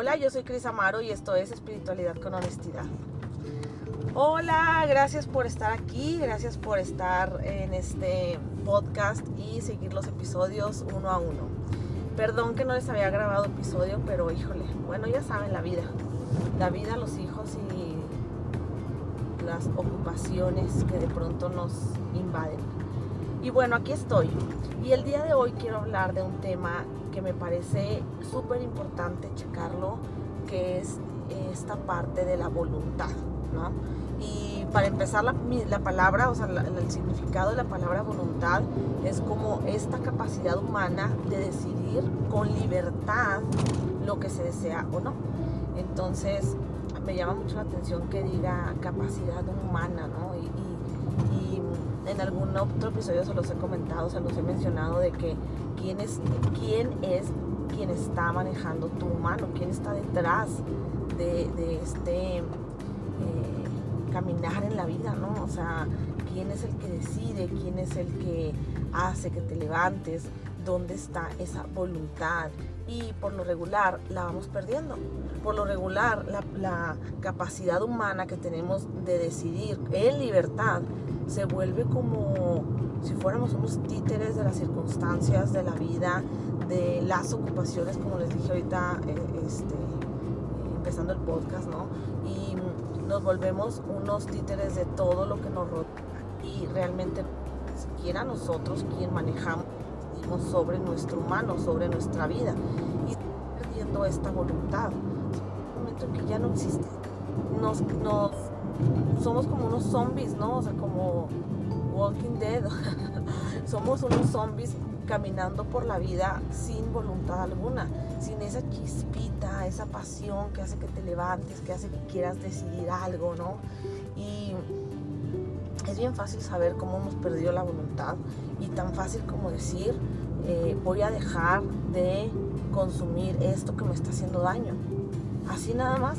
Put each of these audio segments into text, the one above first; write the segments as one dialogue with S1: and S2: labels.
S1: Hola, yo soy Cris Amaro y esto es Espiritualidad con Honestidad. Hola, gracias por estar aquí, gracias por estar en este podcast y seguir los episodios uno a uno. Perdón que no les había grabado episodio, pero híjole, bueno, ya saben la vida. La vida, los hijos y las ocupaciones que de pronto nos invaden. Y bueno, aquí estoy. Y el día de hoy quiero hablar de un tema que me parece súper importante checarlo, que es esta parte de la voluntad, ¿no? Y para empezar, la, palabra, o sea, el significado de la palabra voluntad es como esta capacidad humana de decidir con libertad lo que se desea o no. Entonces, me llama mucho la atención que diga capacidad humana, ¿no? Y, y en algún otro episodio se los he comentado, se los he mencionado de que quién es, quién es quien está manejando tu mano, quién está detrás de, este eh, caminar en la vida, ¿no? O sea, quién es el que decide, quién es el que hace que te levantes, dónde está esa voluntad. Y por lo regular la vamos perdiendo. Por lo regular la, la capacidad humana que tenemos de decidir en libertad se vuelve como si fuéramos unos títeres de las circunstancias de la vida, de las ocupaciones, como les dije ahorita, eh, este, empezando el podcast, ¿no? Y nos volvemos unos títeres de todo lo que nos rodea y realmente siquiera nosotros quien manejamos sobre nuestro humano, sobre nuestra vida y perdiendo esta voluntad. un momento en que ya no existe. Nos, nos, somos como unos zombies, ¿no? O sea, como Walking Dead. Somos unos zombies caminando por la vida sin voluntad alguna, sin esa chispita, esa pasión que hace que te levantes, que hace que quieras decidir algo, ¿no? Y es bien fácil saber cómo hemos perdido la voluntad y tan fácil como decir, eh, voy a dejar de consumir esto que me está haciendo daño. Así nada más,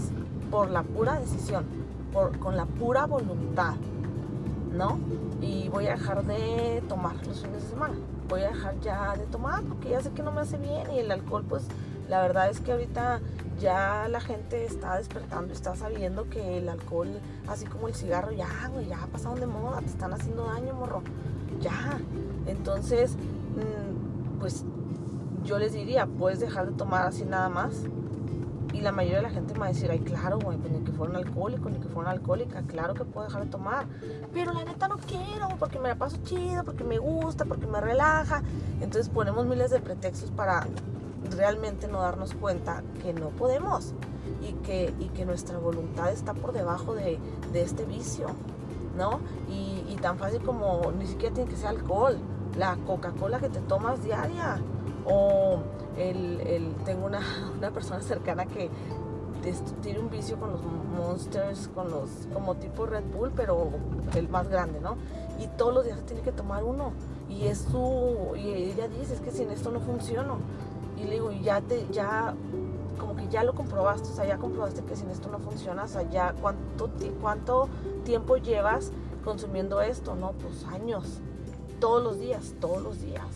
S1: por la pura decisión, por, con la pura voluntad. ¿no? Y voy a dejar de tomar los fines de semana. Voy a dejar ya de tomar porque ya sé que no me hace bien y el alcohol, pues la verdad es que ahorita ya la gente está despertando, está sabiendo que el alcohol, así como el cigarro, ya, güey, ya pasaron de moda, te están haciendo daño, morro. Ya. Entonces, mm, pues yo les diría, puedes dejar de tomar así nada más y la mayoría de la gente me va a decir, ay, claro, güey, pues ni que fuera un alcohólico, ni que fuera una alcohólica, claro que puedo dejar de tomar. Pero la neta no quiero, porque me la paso chido, porque me gusta, porque me relaja. Entonces ponemos miles de pretextos para realmente no darnos cuenta que no podemos y que, y que nuestra voluntad está por debajo de, de este vicio, ¿no? Y, y tan fácil como ni siquiera tiene que ser alcohol, la Coca-Cola que te tomas diaria o el, tengo una, persona cercana que tiene un vicio con los monsters, con los, como tipo Red Bull, pero el más grande, ¿no? Y todos los días tiene que tomar uno. Y es su, y ella dice, es que sin esto no funciona. Y le digo, ya te, ya, como que ya lo comprobaste, o sea, ya comprobaste que sin esto no funciona, o sea, ya, ¿cuánto, cuánto tiempo llevas consumiendo esto? No, pues años, todos los días, todos los días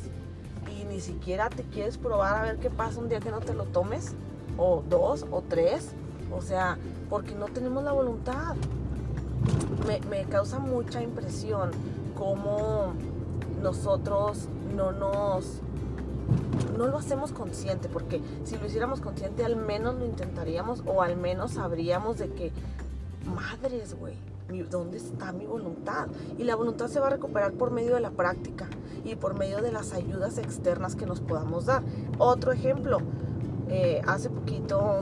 S1: ni siquiera te quieres probar a ver qué pasa un día que no te lo tomes, o dos, o tres, o sea, porque no tenemos la voluntad. Me, causa mucha impresión cómo nosotros no nos no lo hacemos consciente, porque si lo hiciéramos consciente al menos lo intentaríamos o al menos sabríamos de que, madres, güey, ¿dónde está mi voluntad? Y la voluntad se va a recuperar por medio de la práctica y por medio de las ayudas externas que nos podamos dar. Otro ejemplo, eh, hace poquito,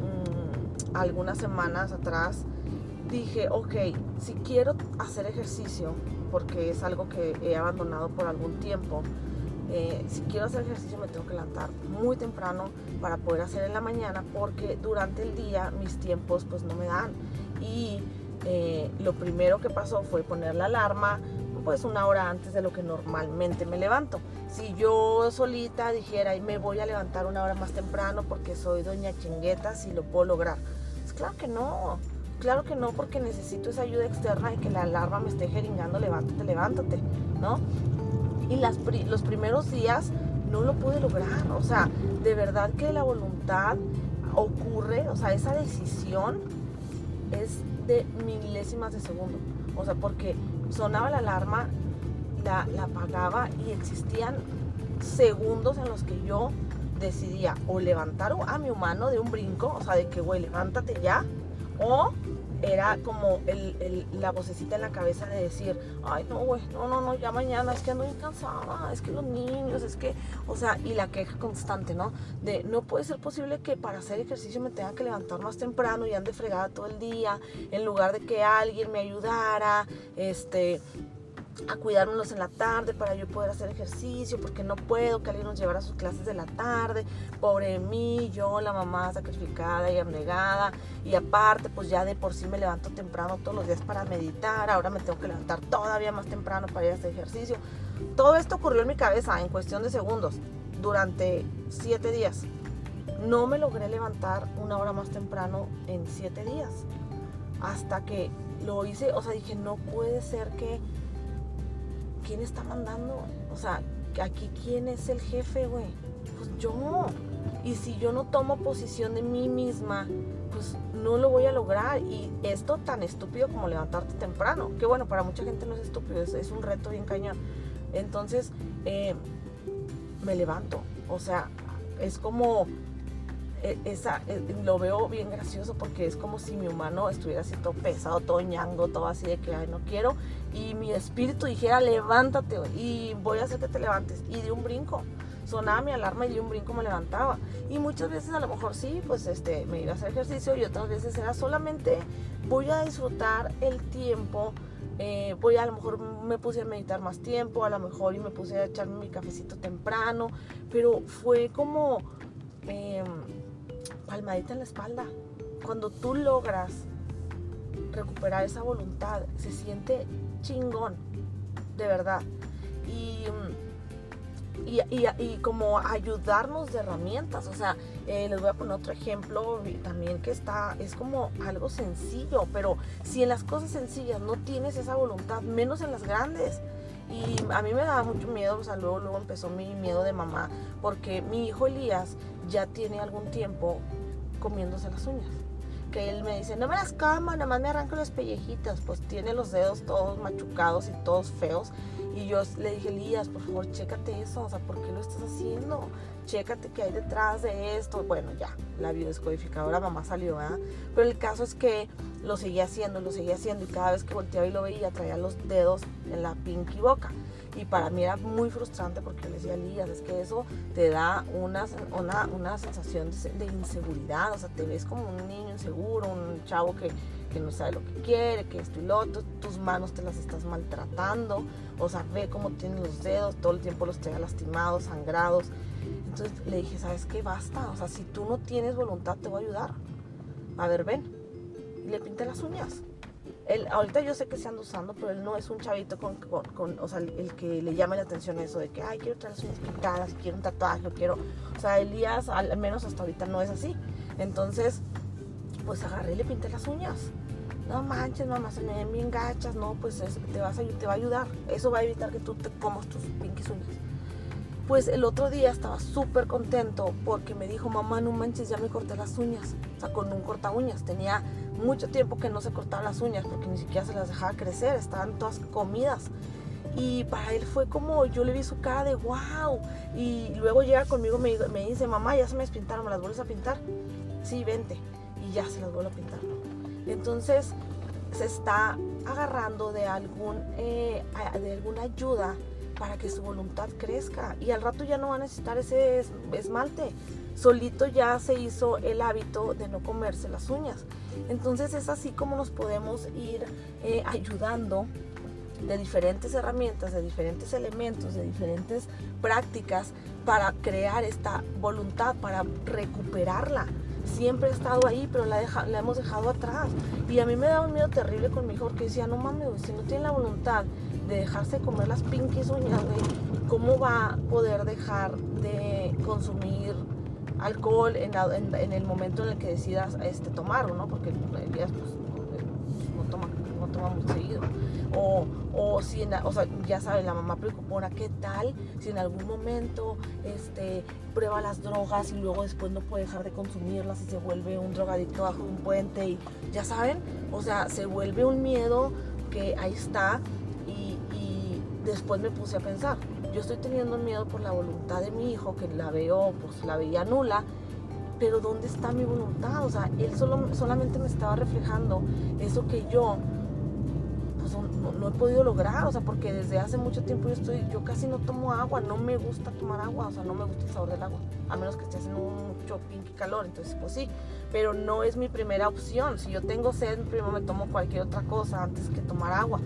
S1: mm, algunas semanas atrás, dije, ok, si quiero hacer ejercicio, porque es algo que he abandonado por algún tiempo, eh, si quiero hacer ejercicio me tengo que levantar muy temprano para poder hacer en la mañana porque durante el día mis tiempos pues no me dan y eh, lo primero que pasó fue poner la alarma pues una hora antes de lo que normalmente me levanto. Si yo solita dijera y me voy a levantar una hora más temprano porque soy doña chingueta, si lo puedo lograr. Pues claro que no, claro que no porque necesito esa ayuda externa y que la alarma me esté jeringando, levántate, levántate, ¿no? Y los primeros días no lo pude lograr, o sea, de verdad que la voluntad ocurre, o sea, esa decisión es milésimas de segundo. O sea, porque sonaba la alarma, la, la apagaba y existían segundos en los que yo decidía o levantar a mi humano de un brinco, o sea, de que, güey, levántate ya, o era como el, la vocecita en la cabeza de decir, ay, no, güey, no, no, no, ya mañana, es que ando cansada, es que los niños, es que, o sea, y la queja constante, ¿no? De, no puede ser posible que para hacer ejercicio me tenga que levantar más temprano y ande fregada todo el día, en lugar de que alguien me ayudara, este, a cuidármelos en la tarde para yo poder hacer ejercicio, porque no puedo que alguien nos llevara a sus clases de la tarde, pobre mí, yo, la mamá sacrificada y abnegada, y aparte pues ya de por sí me levanto temprano todos los días para meditar, ahora me tengo que levantar todavía más temprano para ir a hacer ejercicio. Todo esto ocurrió en mi cabeza en cuestión de segundos, durante siete días. No me logré levantar una hora más temprano en siete días, hasta que lo hice, o sea, dije, no puede ser que ¿quién está mandando? O sea, aquí quién es el jefe, güey. Pues yo. Y si yo no tomo posición de mí misma, pues no lo voy a lograr. Y esto tan estúpido como levantarte temprano, que bueno, para mucha gente no es estúpido, es, un reto bien cañón. Entonces, eh, me levanto. O sea, es como esa, e, lo veo bien gracioso porque es como si mi humano estuviera así todo pesado, todo ñango, todo así de que Ay, no quiero. Y mi espíritu dijera, levántate y voy a hacer que te levantes. Y de un brinco. Sonaba mi alarma y de un brinco me levantaba. Y muchas veces a lo mejor sí, pues este, me iba a hacer ejercicio y otras veces era solamente voy a disfrutar el tiempo. Eh, voy a, lo mejor me puse a meditar más tiempo, a lo mejor y me puse a echarme mi cafecito temprano, pero fue como eh, palmadita en la espalda. Cuando tú logras recuperar esa voluntad, se siente chingón, de verdad. Y, y, como ayudarnos de herramientas. O sea, eh, les voy a poner otro ejemplo también que está, es como algo sencillo, pero si en las cosas sencillas no tienes esa voluntad, menos en las grandes. Y a mí me daba mucho miedo, o sea, luego, luego empezó mi miedo de mamá, porque mi hijo Elías ya tiene algún tiempo comiéndose las uñas. Que él me dice, no me las cama, nada más me arranco los pellejitos. Pues tiene los dedos todos machucados y todos feos. Y yo le dije, Elías, por favor, chécate eso. O sea, ¿por qué lo estás haciendo? Chécate qué hay detrás de esto. Bueno, ya, la biodescodificadora mamá salió, ¿verdad? Pero el caso es que lo seguía haciendo, lo seguía haciendo. Y cada vez que volteaba y lo veía, traía los dedos en la pinky boca. Y para mí era muy frustrante porque le decía, Elías, es que eso te da una, una, una sensación de, inseguridad, o sea, te ves como un niño inseguro, un chavo que, que no sabe lo que quiere, que esto y lo otro, tus manos te las estás maltratando, o sea, ve cómo tiene los dedos, todo el tiempo los tenga lastimados, sangrados. Entonces le dije, ¿sabes qué? Basta, o sea, si tú no tienes voluntad, te voy a ayudar. A ver, ven. Y le pinté las uñas ahorita yo sé que se anda usando, pero él no es un chavito con, con, o sea, el, que le llame la atención eso de que, ay, quiero traer las uñas pintadas, quiero un tatuaje, quiero, o sea, Elías al menos hasta ahorita no es así. Entonces, pues agarré y le pinté las uñas. No manches, mamá, se me ven bien gachas, no, pues te, vas a, te va a ayudar. Eso va a evitar que tú te comas tus pinky uñas. Pues el otro día estaba súper contento porque me dijo, mamá, no manches, ya me corté las uñas. O sea, con un corta uñas. Tenía mucho tiempo que no se cortaba las uñas porque ni siquiera se las dejaba crecer, estaban todas comidas. Y para él fue como, yo le vi su cara de wow. Y luego llega conmigo me, dice, mamá, ya se me despintaron, ¿me las vuelves a pintar? Sí, vente. Y ya se las vuelvo a pintar. Entonces se está agarrando de, algún, eh, de alguna ayuda para que su voluntad crezca. Y al rato ya no va a necesitar ese esmalte solito ya se hizo el hábito de no comerse las uñas. Entonces es así como nos podemos ir eh, ayudando de diferentes herramientas, de diferentes elementos, de diferentes prácticas para crear esta voluntad, para recuperarla. Siempre ha estado ahí, pero la, hemos dejado atrás. Y a mí me da un miedo terrible con mi hijo porque decía, no mames, si no tiene la voluntad de dejarse comer las pinkies uñas, ¿cómo va a poder dejar de consumir alcohol en, en, el momento en el que decidas este, tomarlo, ¿no? Porque Elías pues, no, toma, no toma muy seguido. O, o si, o sea, ya saben, la mamá preocupona, ¿qué tal si en algún momento este, prueba las drogas y luego después no puede dejar de consumirlas y se vuelve un drogadicto bajo un puente? Y ya saben, o sea, se vuelve un miedo que ahí está después me puse a pensar, yo estoy teniendo miedo por la voluntad de mi hijo, que la veo, pues la veía nula, pero ¿dónde está mi voluntad? O sea, él solo, solamente me estaba reflejando eso que yo pues, no, he podido lograr, o sea, porque desde hace mucho tiempo yo estoy, yo casi no tomo agua, no me gusta tomar agua, o sea, no me gusta el sabor del agua, a menos que esté haciendo mucho pinky calor, entonces pues sí, pero no es mi primera opción, si yo tengo sed, primero me tomo cualquier otra cosa antes que tomar agua,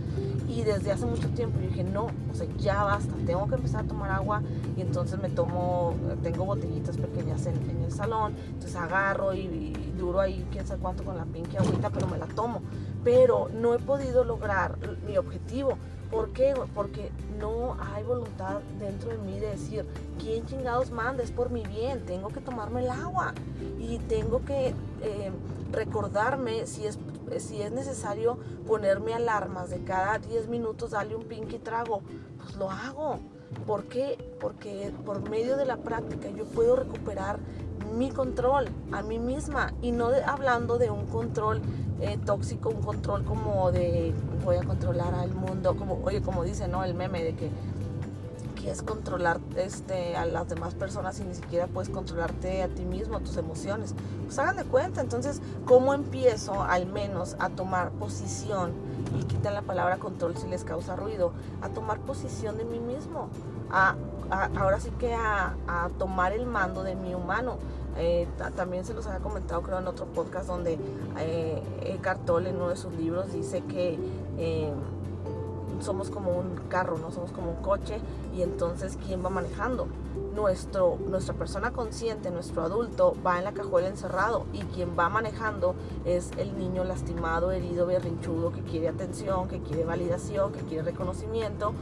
S1: y desde hace mucho tiempo yo dije, no, o sea, ya basta, tengo que empezar a tomar agua y entonces me tomo, tengo botellitas pequeñas en, el salón, entonces agarro y, duro ahí quién sabe cuánto con la pinky agüita, pero me la tomo. Pero no he podido lograr mi objetivo. ¿Por qué? Porque no hay voluntad dentro de mí de decir, ¿quién chingados manda? Es por mi bien, tengo que tomarme el agua y tengo que eh, recordarme si es si es necesario ponerme alarmas de cada 10 minutos, darle un pinky trago, pues lo hago. ¿Por qué? Porque por medio de la práctica yo puedo recuperar mi control a mí misma y no hablando de un control eh, tóxico, un control como de voy a controlar al mundo, como oye, como dice, ¿no? El meme de que es controlar este, a las demás personas y ni siquiera puedes controlarte a ti mismo, tus emociones. Pues hagan de cuenta, entonces, ¿cómo empiezo al menos a tomar posición? Y quitan la palabra control si les causa ruido, a tomar posición de mí mismo, a, ahora sí que a, tomar el mando de mi humano. Eh, también se los había comentado creo en otro podcast donde eh, Eckhart Tolle en uno de sus libros dice que eh, somos como un carro, no somos como un coche y entonces ¿quién va manejando? Nuestro, nuestra persona consciente, nuestro adulto va en la cajuela encerrado y quien va manejando es el niño lastimado, herido, berrinchudo que quiere atención, que quiere validación, que quiere reconocimiento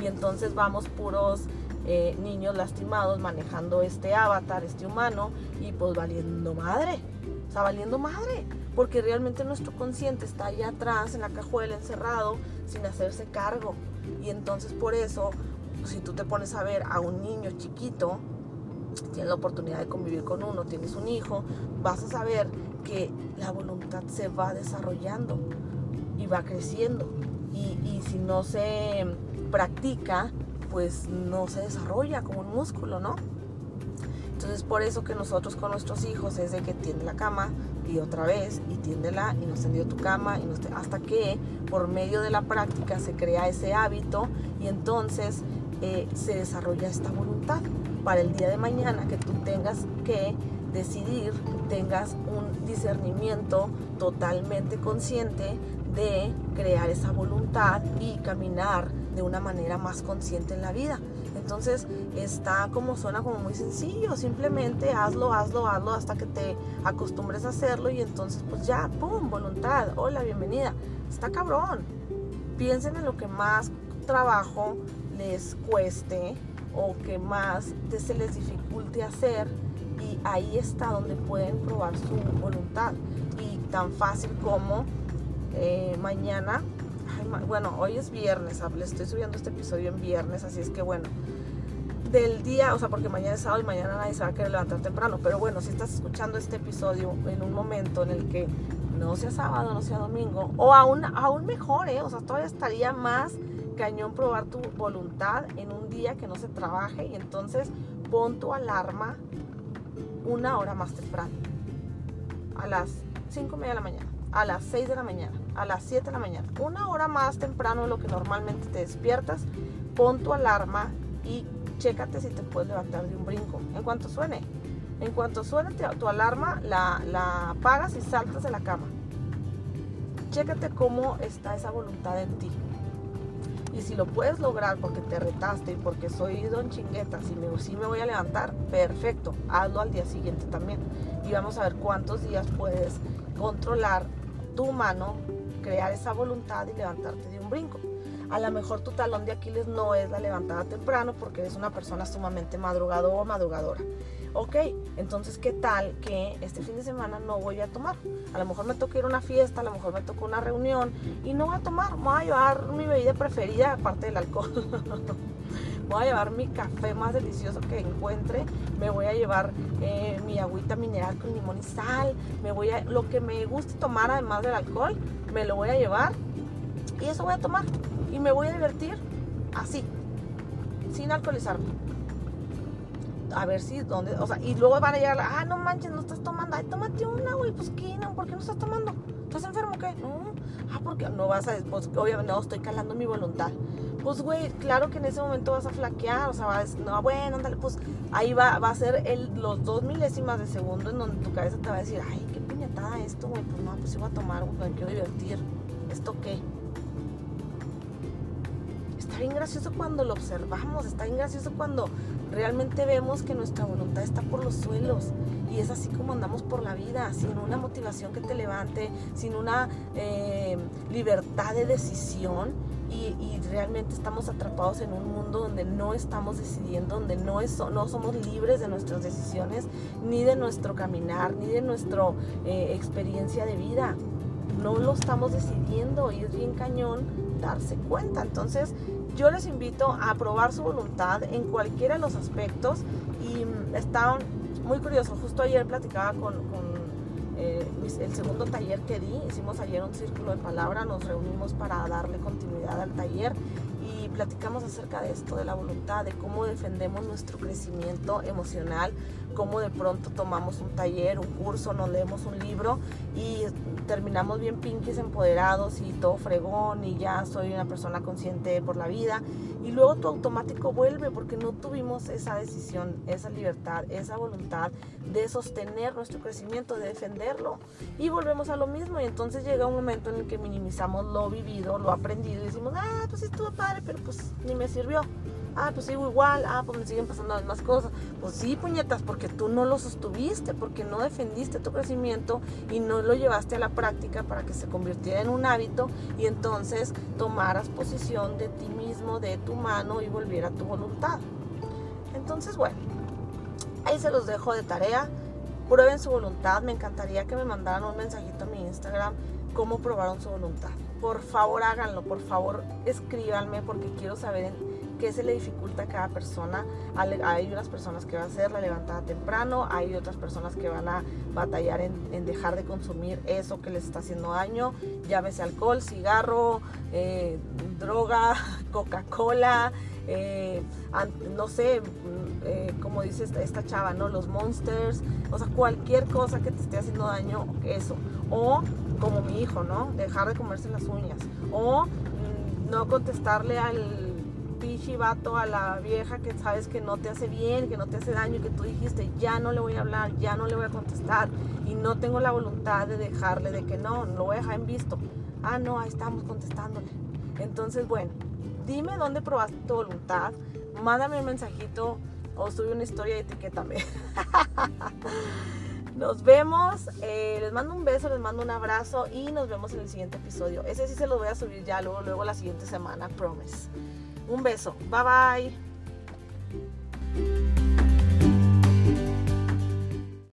S1: y entonces vamos puros eh, niños lastimados manejando este avatar, este humano y pues valiendo madre, o sea, valiendo madre porque realmente nuestro consciente está allá atrás en la cajuela encerrado sin hacerse cargo. Y entonces por eso, si tú te pones a ver a un niño chiquito, tienes la oportunidad de convivir con uno, tienes un hijo, vas a saber que la voluntad se va desarrollando y va creciendo. Y, y si no se practica, pues no se desarrolla como un músculo, ¿no? Entonces por eso que nosotros con nuestros hijos es de que tiende la cama y otra vez y tiéndela y no tendió tu cama y no hasta que por medio de la práctica se crea ese hábito y entonces eh, se desarrolla esta voluntad para el día de mañana que tú tengas que decidir, tengas un discernimiento totalmente consciente de crear esa voluntad y caminar de una manera más consciente en la vida. Entonces está como suena como muy sencillo, simplemente hazlo, hazlo, hazlo hasta que te acostumbres a hacerlo y entonces pues ya, ¡pum! Voluntad, hola, bienvenida. Está cabrón. Piensen en lo que más trabajo les cueste o que más se les dificulte hacer y ahí está donde pueden probar su voluntad. Y tan fácil como eh, mañana bueno, hoy es viernes, le estoy subiendo este episodio en viernes, así es que bueno, del día, o sea, porque mañana es sábado y mañana nadie se va a querer levantar temprano, pero bueno, si estás escuchando este episodio en un momento en el que no sea sábado, no sea domingo, o aún, aún mejor, ¿eh? o sea, todavía estaría más cañón probar tu voluntad en un día que no se trabaje y entonces pon tu alarma una hora más temprano, a las 5 de la mañana, a las 6 de la mañana, a las 7 de la mañana, una hora más temprano de lo que normalmente te despiertas, pon tu alarma y chécate si te puedes levantar de un brinco. En cuanto suene, en cuanto suene tu alarma, la, la y saltas de la cama. Chécate cómo está esa voluntad en ti. Y si lo puedes lograr porque te retaste y porque soy don chingueta, si me, me voy a levantar, perfecto, hazlo al día siguiente también. Y vamos a ver cuántos días puedes controlar tu mano, crear esa voluntad y levantarte de un brinco. A lo mejor tu talón de Aquiles no es la levantada temprano porque eres una persona sumamente madrugador o madrugadora. Ok, entonces, ¿qué tal que este fin de semana no voy a tomar? A lo mejor me toca ir a una fiesta, a lo mejor me toca una reunión y no voy a tomar. Voy a llevar mi bebida preferida, aparte del alcohol. voy a llevar mi café más delicioso que encuentre, me voy a llevar eh, mi agüita mineral con limón y sal, me voy a, lo que me guste tomar además del alcohol, me lo voy a llevar y eso voy a tomar y me voy a divertir así, sin alcoholizarme. A ver si, ¿dónde? O sea, y luego van a llegar, ah, no manches, no estás tomando, ay, tómate una, güey, pues ¿qué? No, ¿por qué no estás tomando? ¿Estás enfermo o qué? No, ah, porque no vas a, pues obviamente no, estoy calando mi voluntad pues güey, claro que en ese momento vas a flaquear, o sea, vas, no, bueno, ándale, pues ahí va, va a ser el, los dos milésimas de segundo en donde tu cabeza te va a decir, ay, qué piñatada esto, güey, pues no, pues iba a tomar, güey, me quiero divertir, ¿esto qué? Está bien gracioso cuando lo observamos, está bien gracioso cuando realmente vemos que nuestra voluntad está por los suelos y es así como andamos por la vida, sin una motivación que te levante, sin una eh, libertad de decisión y, realmente estamos atrapados en un mundo donde no estamos decidiendo, donde no, es, no somos libres de nuestras decisiones, ni de nuestro caminar, ni de nuestra eh, experiencia de vida. No lo estamos decidiendo y es bien cañón darse cuenta. Entonces, yo les invito a probar su voluntad en cualquiera de los aspectos y mm, está muy curioso. Justo ayer platicaba con eh, el segundo taller que di, hicimos ayer un círculo de palabra, nos reunimos para darle continuidad al taller y platicamos acerca de esto, de la voluntad, de cómo defendemos nuestro crecimiento emocional, cómo de pronto tomamos un taller, un curso, nos leemos un libro y terminamos bien pinkies, empoderados y todo fregón y ya soy una persona consciente por la vida. Y luego tu automático vuelve porque no tuvimos esa decisión, esa libertad, esa voluntad de sostener nuestro crecimiento, de defenderlo. Y volvemos a lo mismo y entonces llega un momento en el que minimizamos lo vivido, lo aprendido y decimos, ah, pues estuvo padre, pero pues ni me sirvió ah, pues sigo igual, ah, pues me siguen pasando las mismas cosas. Pues sí, puñetas, porque tú no lo sostuviste, porque no defendiste tu crecimiento y no lo llevaste a la práctica para que se convirtiera en un hábito y entonces tomaras posición de ti mismo, de tu mano y volviera a tu voluntad. Entonces, bueno, ahí se los dejo de tarea. Prueben su voluntad. Me encantaría que me mandaran un mensajito a mi Instagram cómo probaron su voluntad. Por favor háganlo, por favor escríbanme porque quiero saber qué se le dificulta a cada persona. Hay unas personas que van a hacer la levantada temprano, hay otras personas que van a batallar en, dejar de consumir eso que les está haciendo daño, llámese alcohol, cigarro, eh, droga, Coca-Cola, eh, no sé, eh, como dice esta, chava, ¿no? Los monsters, o sea, cualquier cosa que te esté haciendo daño, eso. O como mi hijo, ¿no? Dejar de comerse las uñas. O mm, no contestarle al pichi vato a la vieja que sabes que no te hace bien, que no te hace daño, que tú dijiste, ya no le voy a hablar, ya no le voy a contestar y no tengo la voluntad de dejarle, de que no, lo voy a dejar en visto. Ah, no, ahí estamos contestándole. Entonces, bueno, dime dónde probaste tu voluntad, mándame un mensajito o sube una historia y etiquétame. Nos vemos, eh, les mando un beso, les mando un abrazo y nos vemos en el siguiente episodio. Ese sí se lo voy a subir ya luego, luego la siguiente semana, promise. Un beso. Bye bye.